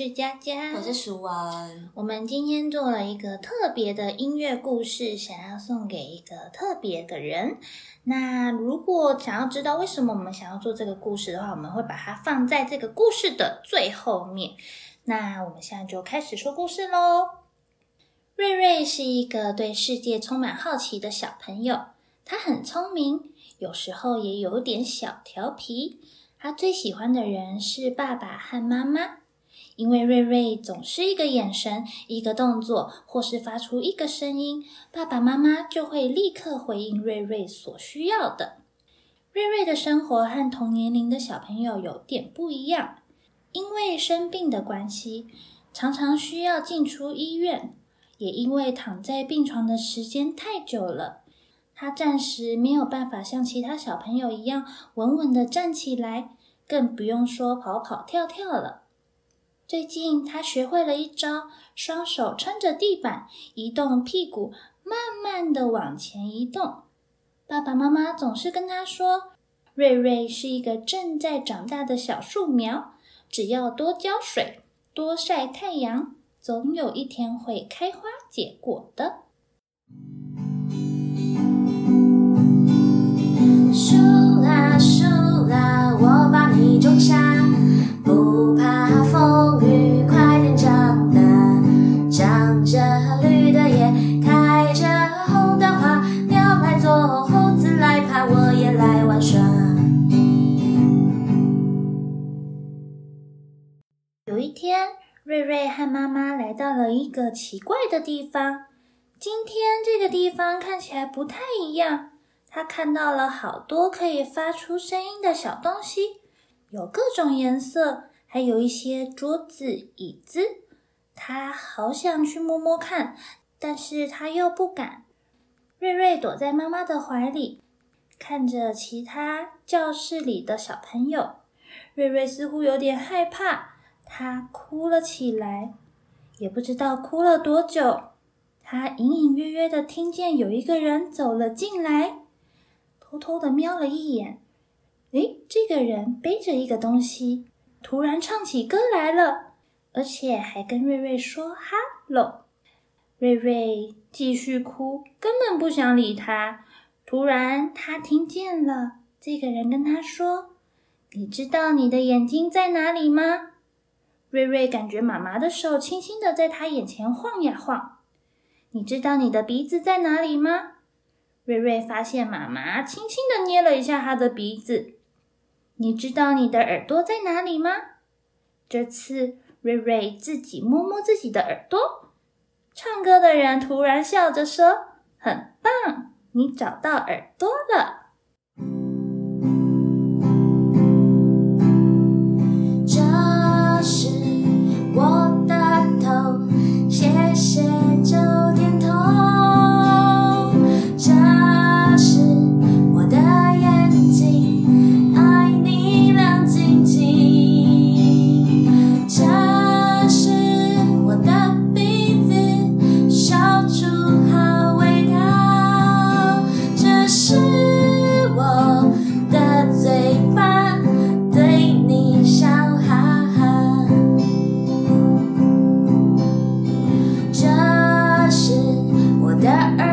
是佳佳，我是舒文。我们今天做了一个特别的音乐故事，想要送给一个特别的人。那如果想要知道为什么我们想要做这个故事的话，我们会把它放在这个故事的最后面。那我们现在就开始说故事喽。瑞瑞是一个对世界充满好奇的小朋友，他很聪明，有时候也有点小调皮。他最喜欢的人是爸爸和妈妈，因为瑞瑞总是一个眼神、一个动作，或是发出一个声音，爸爸妈妈就会立刻回应瑞瑞所需要的。瑞瑞的生活和同年龄的小朋友有点不一样，因为生病的关系，常常需要进出医院，也因为躺在病床的时间太久了。他暂时没有办法像其他小朋友一样稳稳的站起来，更不用说跑跑跳跳了。最近，他学会了一招，双手撑着地板，移动屁股，慢慢的往前移动。爸爸妈妈总是跟他说：“瑞瑞是一个正在长大的小树苗，只要多浇水，多晒太阳，总有一天会开花结果的。”一天，瑞瑞和妈妈来到了一个奇怪的地方。今天这个地方看起来不太一样。他看到了好多可以发出声音的小东西，有各种颜色，还有一些桌子、椅子。他好想去摸摸看，但是他又不敢。瑞瑞躲在妈妈的怀里，看着其他教室里的小朋友。瑞瑞似乎有点害怕，他哭了起来，也不知道哭了多久。他隐隐约约的听见有一个人走了进来。偷偷的瞄了一眼，诶，这个人背着一个东西，突然唱起歌来了，而且还跟瑞瑞说哈喽。瑞瑞继续哭，根本不想理他。突然，他听见了这个人跟他说：“你知道你的眼睛在哪里吗？”瑞瑞感觉妈妈的手轻轻的在他眼前晃呀晃。你知道你的鼻子在哪里吗？瑞瑞发现妈妈轻轻的捏了一下他的鼻子。你知道你的耳朵在哪里吗？这次瑞瑞自己摸摸自己的耳朵。唱歌的人突然笑着说：“很棒，你找到耳朵了。”数不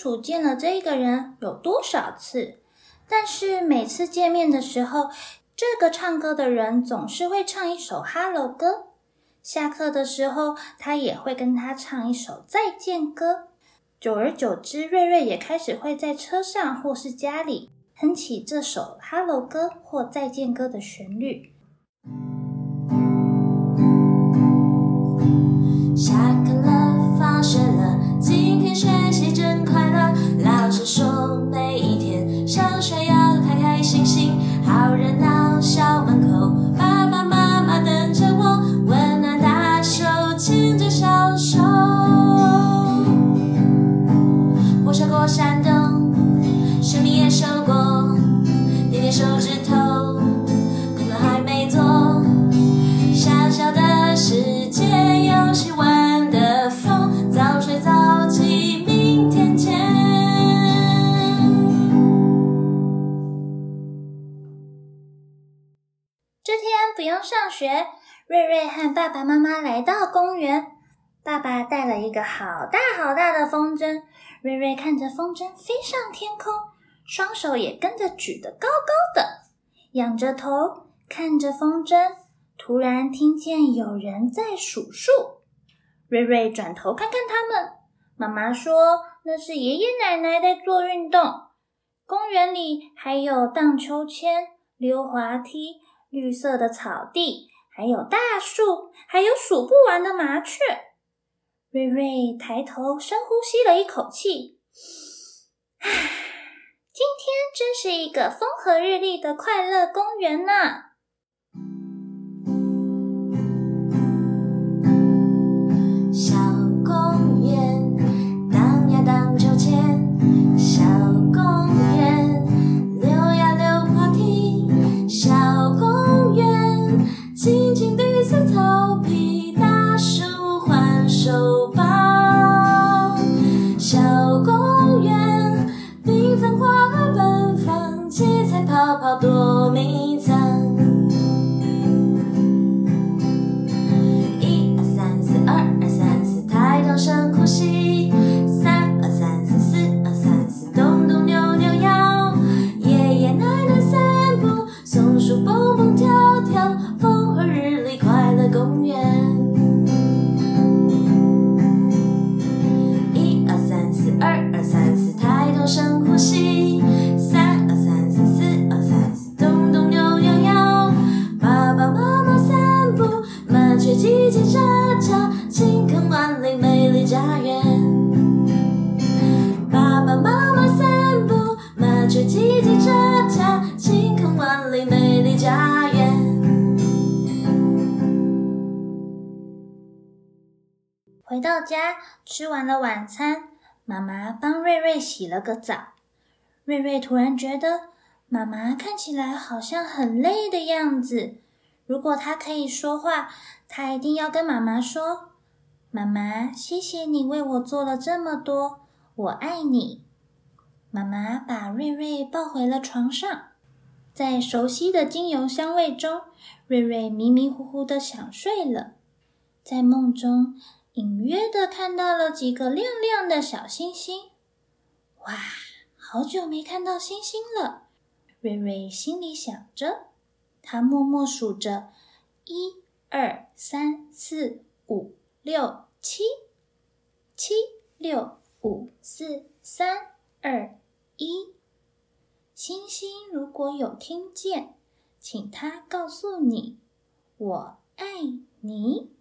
楚见了这个人有多少次，但是每次见面的时候，这个唱歌的人总是会唱一首哈喽歌。下课的时候，他也会跟他唱一首再见歌。久而久之，瑞瑞也开始会在车上或是家里哼起这首哈喽歌或再见歌的旋律。下课了。放学刚上学，瑞瑞和爸爸妈妈来到公园。爸爸带了一个好大好大的风筝，瑞瑞看着风筝飞上天空，双手也跟着举得高高的，仰着头看着风筝。突然听见有人在数数，瑞瑞转头看看他们。妈妈说那是爷爷奶奶在做运动。公园里还有荡秋千、溜滑梯、绿色的草地，还有大树，还有数不完的麻雀。瑞瑞抬头深呼吸了一口气，唉，今天真是一个风和日丽的快乐公园呢。回到家，吃完了晚餐，妈妈帮瑞瑞洗了个澡。瑞瑞突然觉得妈妈看起来好像很累的样子。如果她可以说话，她一定要跟妈妈说：“妈妈，谢谢你为我做了这么多，我爱你。”妈妈把瑞瑞抱回了床上，在熟悉的精油香味中，瑞瑞迷迷糊糊的想睡了。在梦中，隐约的看到了几个亮亮的小星星。哇，好久没看到星星了！瑞瑞心里想着，他默默数着：一、二、三、四、五、六、七，七、六、五、四、三、二、一。星星如果有听见，请他告诉你：“我爱你。”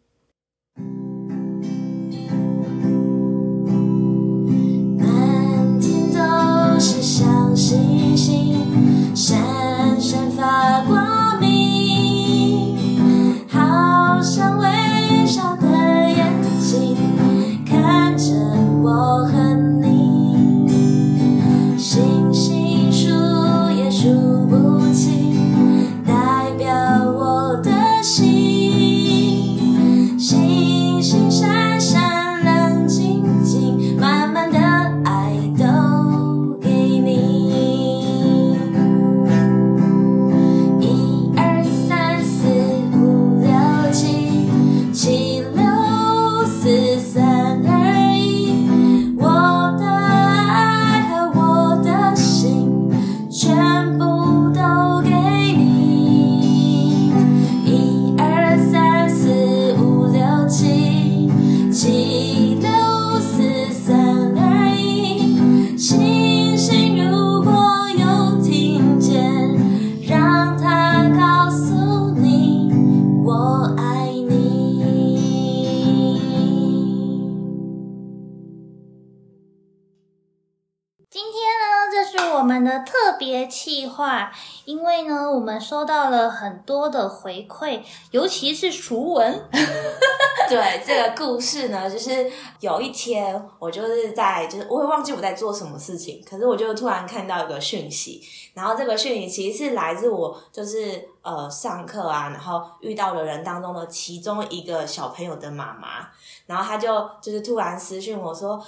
今天呢，这是我们的特别企划，因为呢，我们收到了很多的回馈，尤其是熟文。对这个故事呢，就是有一天我就是在，就是我会忘记我在做什么事情，可是我就突然看到一个讯息，然后这个讯息其实是来自我就是呃上课啊，然后遇到的人当中的其中一个小朋友的妈妈，然后他就就是突然私讯我说，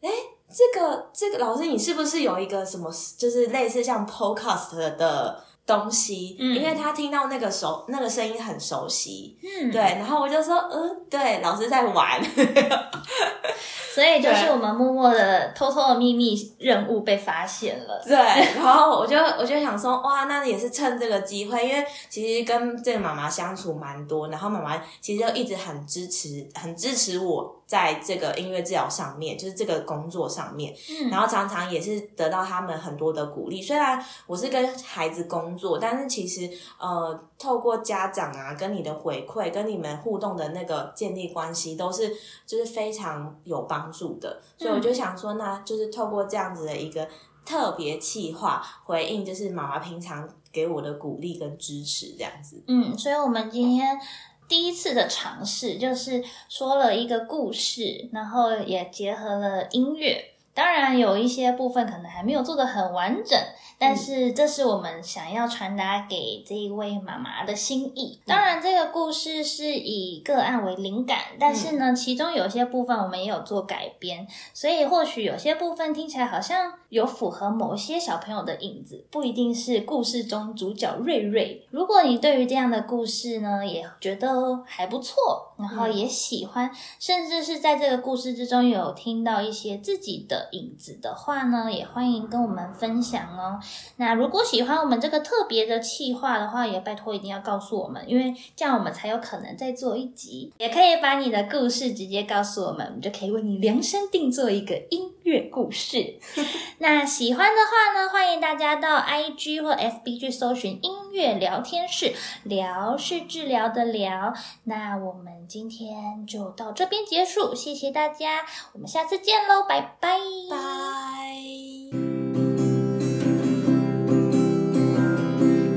哎。这个这个老师，你是不是有一个什么，就是类似像 podcast 的东西，嗯。因为他听到那个熟那个声音很熟悉，嗯，对，，然后我就说，嗯，对，老师在玩，所以就是我们默默的、偷偷的秘密任务被发现了。对，然后我就我就想说，哇，那也是趁这个机会，因为其实跟这个妈妈相处蛮多，然后妈妈其实就一直很支持，很支持我在这个音乐治疗上面，就是这个工作上面，嗯然后常常也是得到他们很多的鼓励。虽然我是跟孩子工作，但是其实呃，透过家长啊跟你的回馈，跟你们互动的那个建立关系，都是就是非常有帮助的。所以我就想说，那就是透过这样子的一个特别企划，回应就是妈妈平常给我的鼓励跟支持，这样子。嗯，所以我们今天第一次的尝试就是说了一个故事，然后也结合了音乐。当然有一些部分可能还没有做的很完整，但是这是我们想要传达给这一位妈妈的心意。当然，这个故事是以个案为灵感，但是呢，其中有些部分我们也有做改编，所以或许有些部分听起来好像有符合某些小朋友的影子，不一定是故事中主角瑞瑞。如果你对于这样的故事呢，也觉得还不错，然后也喜欢，甚至是在这个故事之中有听到一些自己的影子的话呢，也欢迎跟我们分享哦。那如果喜欢我们这个特别的气话的话，也拜托一定要告诉我们，因为这样我们才有可能再做一集。也可以把你的故事直接告诉我们，我们就可以为你量身定做一个音乐故事。那喜欢的话呢，欢迎大家到 IG 或 FB 去搜寻音乐聊天室，聊是治疗的聊。那我们今天就到这边结束，谢谢大家，我们下次见喽，拜拜，拜。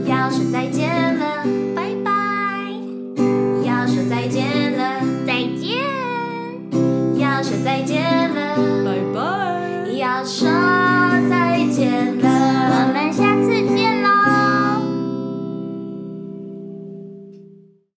要是再见